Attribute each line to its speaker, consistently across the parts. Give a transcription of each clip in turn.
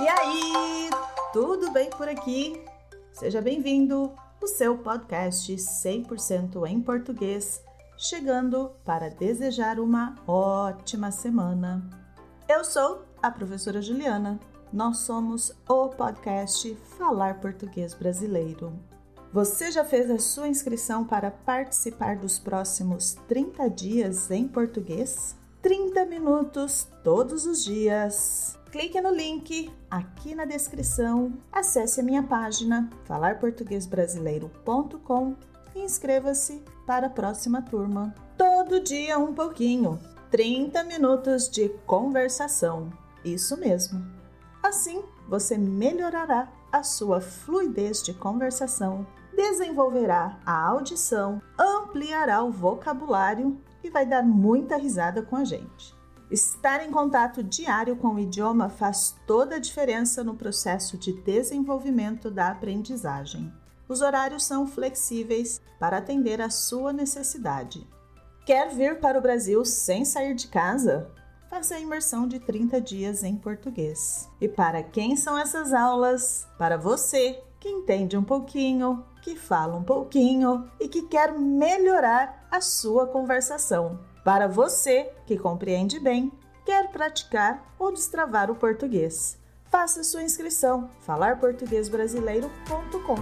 Speaker 1: E aí, tudo bem por aqui? Seja bem-vindo o seu podcast 100% em português, chegando para desejar uma ótima semana. Eu sou a professora Juliana. Nós somos o podcast Falar Português Brasileiro. Você já fez a sua inscrição para participar dos próximos 30 dias em português? 30 minutos todos os dias. Clique no link aqui na descrição, acesse a minha página falarportuguesbrasileiro.com e inscreva-se para a próxima turma. Todo dia um pouquinho, 30 minutos de conversação. Isso mesmo. Assim, você melhorará a sua fluidez de conversação, desenvolverá a audição, ampliará o vocabulário e vai dar muita risada com a gente. Estar em contato diário com o idioma faz toda a diferença no processo de desenvolvimento da aprendizagem. Os horários são flexíveis para atender à sua necessidade. Quer vir para o Brasil sem sair de casa? Faça a imersão de 30 dias em português. E para quem são essas aulas? Para você que entende um pouquinho, que fala um pouquinho e que quer melhorar a sua conversação. Para você que compreende bem, quer praticar ou destravar o português. Faça sua inscrição falarportuguesbrasileiro.com.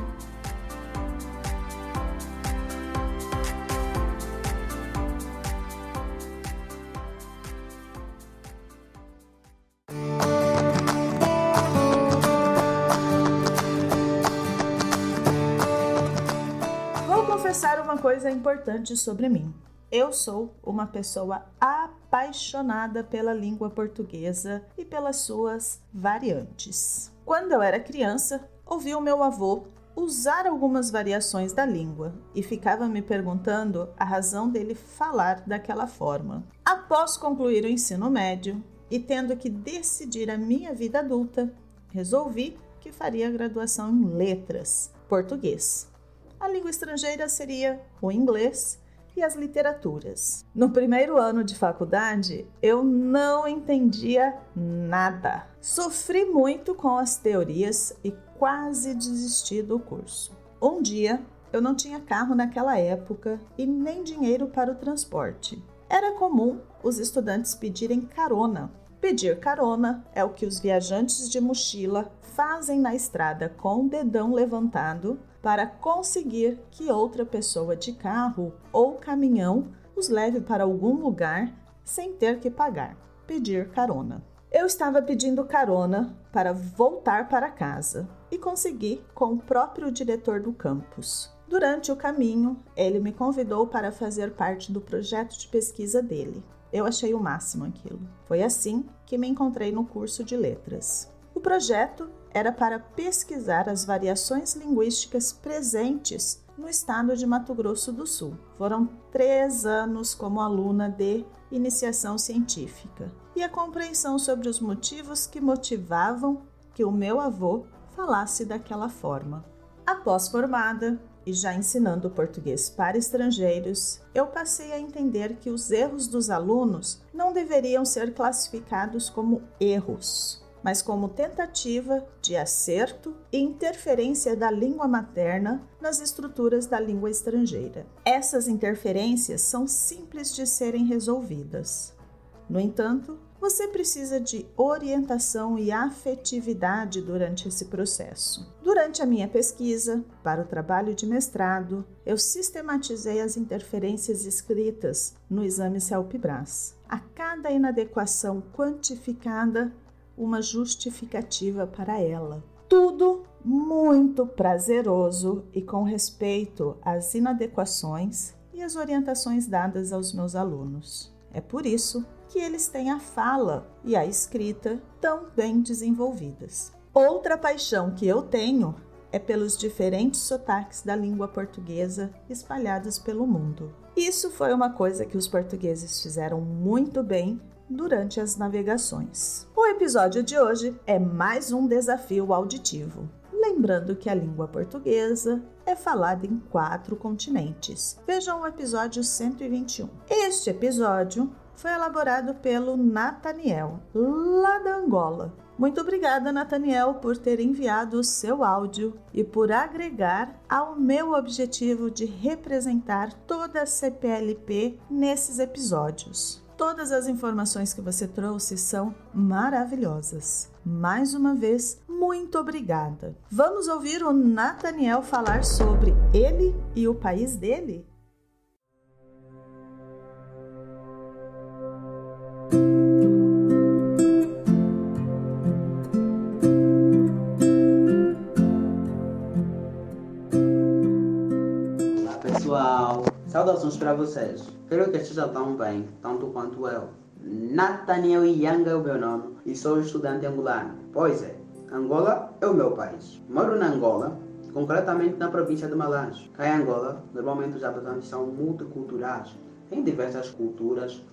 Speaker 1: Vou confessar uma coisa importante sobre mim. Eu sou uma pessoa apaixonada pela língua portuguesa e pelas suas variantes. Quando eu era criança, ouvi o meu avô usar algumas variações da língua e ficava me perguntando a razão dele falar daquela forma. Após concluir o ensino médio e tendo que decidir a minha vida adulta, resolvi que faria graduação em letras, português. A língua estrangeira seria o inglês e as literaturas. No primeiro ano de faculdade, eu não entendia nada. Sofri muito com as teorias e quase desisti do curso. Um dia, eu não tinha carro naquela época e nem dinheiro para o transporte. Era comum os estudantes pedirem carona. Pedir carona é o que os viajantes de mochila fazem na estrada com o dedão levantado para conseguir que outra pessoa de carro ou caminhão os leve para algum lugar sem ter que pagar. Pedir carona. Eu estava pedindo carona para voltar para casa e consegui com o próprio diretor do campus. Durante o caminho, ele me convidou para fazer parte do projeto de pesquisa dele. Eu achei o máximo aquilo. Foi assim que me encontrei no curso de letras. O projeto era para pesquisar as variações linguísticas presentes no estado de Mato Grosso do Sul. Foram três anos como aluna de iniciação científica e a compreensão sobre os motivos que motivavam que o meu avô falasse daquela forma. Após formada e já ensinando português para estrangeiros, eu passei a entender que os erros dos alunos não deveriam ser classificados como erros, mas como tentativa de acerto e interferência da língua materna nas estruturas da língua estrangeira. Essas interferências são simples de serem resolvidas. No entanto, você precisa de orientação e afetividade durante esse processo. Durante a minha pesquisa, para o trabalho de mestrado, eu sistematizei as interferências escritas no exame CELPE-BRAS. A cada inadequação quantificada, uma justificativa para ela. Tudo muito prazeroso e com respeito às inadequações e às orientações dadas aos meus alunos. É por isso que eles têm a fala e a escrita tão bem desenvolvidas. Outra paixão que eu tenho é pelos diferentes sotaques da língua portuguesa espalhados pelo mundo. Isso foi uma coisa que os portugueses fizeram muito bem durante as navegações. O episódio de hoje é mais um desafio auditivo. Lembrando que a língua portuguesa é falada em quatro continentes. Vejam o episódio 121. Este episódio foi elaborado pelo Nathaniel, lá da Angola. Muito obrigada, Nathaniel, por ter enviado o seu áudio e por agregar ao meu objetivo de representar toda a CPLP nesses episódios. Todas as informações que você trouxe são maravilhosas. Mais uma vez, muito obrigada. Vamos ouvir o Nathaniel falar sobre ele e o país dele?
Speaker 2: Saudações para vocês. Espero que estejam tão bem, tanto quanto eu. Nathaniel Yanga é o meu nome e sou estudante angolano. Pois é, Angola é o meu país. Moro na Angola, concretamente na província de Malange. Cá em Angola, normalmente os habitantes são multiculturais. Tem diversas culturas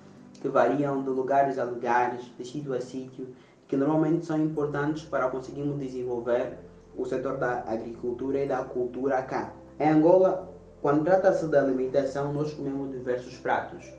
Speaker 2: que variam de lugares a lugares, de sítio a sítio, que normalmente são importantes para conseguirmos desenvolver o setor da agricultura e da cultura cá. Em Angola, quando trata-se da alimentação, nós comemos diversos pratos.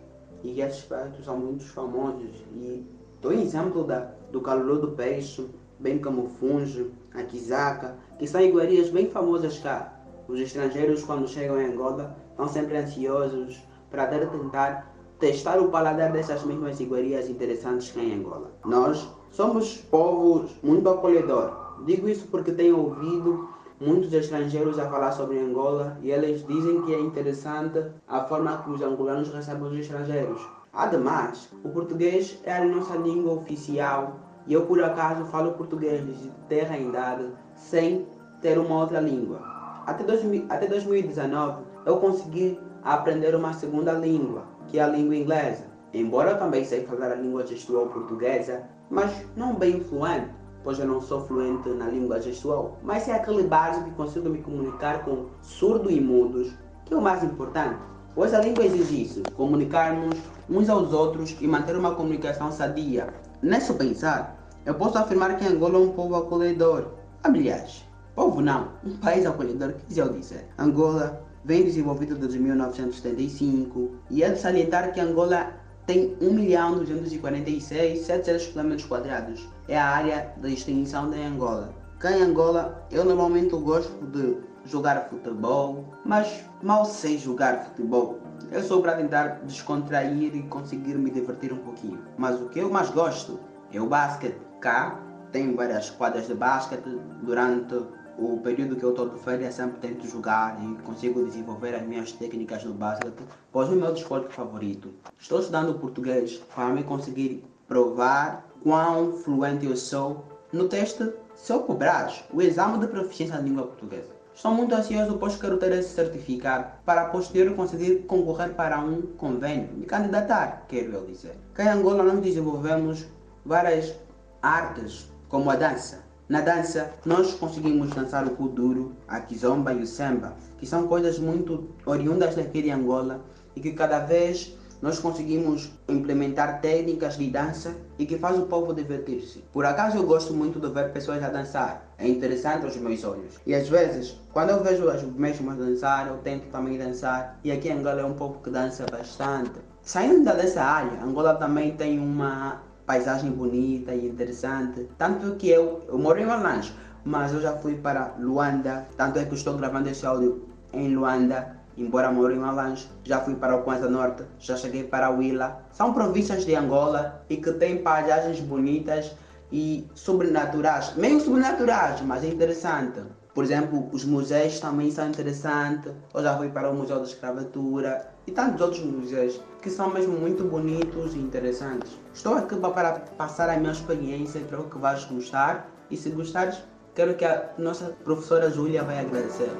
Speaker 2: E esses pratos são muito famosos. E dou exemplo da, do calor do peixe, bem como o funge, a quizaca, que são iguarias bem famosas cá. Os estrangeiros, quando chegam em Angola, estão sempre ansiosos para tentar testar o paladar dessas mesmas iguarias interessantes cá em Angola. Nós somos povos muito acolhedor. Digo isso porque tenho ouvido muitos estrangeiros a falar sobre Angola e eles dizem que é interessante a forma que os angolanos recebem os estrangeiros. Ademais, o português é a nossa língua oficial e eu por acaso falo português de terra em idade sem ter uma outra língua. Até, 2000, até 2019 eu consegui aprender uma segunda língua, que é a língua inglesa. Embora eu também sei falar a língua gestual portuguesa, mas não bem fluente pois eu não sou fluente na língua gestual, mas é aquele básico que consigo me comunicar com surdo e mudos, que é o mais importante. Pois a língua exige isso, comunicarmos uns aos outros e manter uma comunicação sadia. Nesse pensar, eu posso afirmar que Angola é um povo acolhedor. Aliás, povo não, um país acolhedor, que dizer eu dizer. Angola vem desenvolvido desde 1975 e é de salientar que Angola tem 1.246.700 km quadrados. É a área de extensão de Angola. Cá em Angola, eu normalmente gosto de jogar futebol, mas mal sei jogar futebol. Eu sou para tentar descontrair e conseguir me divertir um pouquinho. Mas o que eu mais gosto é o basquete. Cá tem várias quadras de basquete durante o período que eu estou de férias sempre tento jogar e consigo desenvolver as minhas técnicas no basquete, pois o meu desporto favorito. Estou estudando português para me conseguir provar quão fluente eu sou no teste Seu Cobras, o exame de proficiência na língua portuguesa. Estou muito ansioso pois quero ter esse certificado para posterior conseguir concorrer para um convênio, me candidatar, quero eu dizer. Cá em Angola nós desenvolvemos várias artes, como a dança, na dança, nós conseguimos dançar o kuduro, a kizomba e o samba, que são coisas muito oriundas daqui de Angola e que cada vez nós conseguimos implementar técnicas de dança e que faz o povo divertir-se. Por acaso eu gosto muito de ver pessoas a dançar, é interessante aos meus olhos. E às vezes, quando eu vejo as mesmas dançar, eu tento também dançar. E aqui Angola é um povo que dança bastante. Saindo dessa área, Angola também tem uma paisagem bonita e interessante. Tanto que eu, eu moro em Malange, mas eu já fui para Luanda, tanto é que estou gravando esse áudio em Luanda, embora moro em Malange. Já fui para o Kwanza Norte, já cheguei para Huila. São províncias de Angola e que têm paisagens bonitas e sobrenaturais, meio sobrenaturais, mas é interessante. Por exemplo, os museus também são interessantes. Eu já fui para o Museu da Escravatura e tantos outros museus que são mesmo muito bonitos e interessantes. Estou aqui para passar a minha experiência, espero que vais gostar e se gostares, quero que a nossa professora Júlia vai agradecer.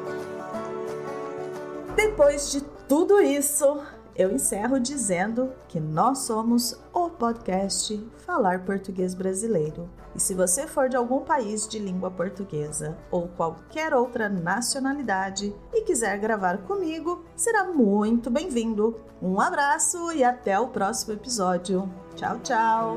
Speaker 1: Depois de tudo isso, eu encerro dizendo que nós somos o podcast Falar Português Brasileiro. E se você for de algum país de língua portuguesa ou qualquer outra nacionalidade e quiser gravar comigo, será muito bem-vindo. Um abraço e até o próximo episódio. Tchau, tchau!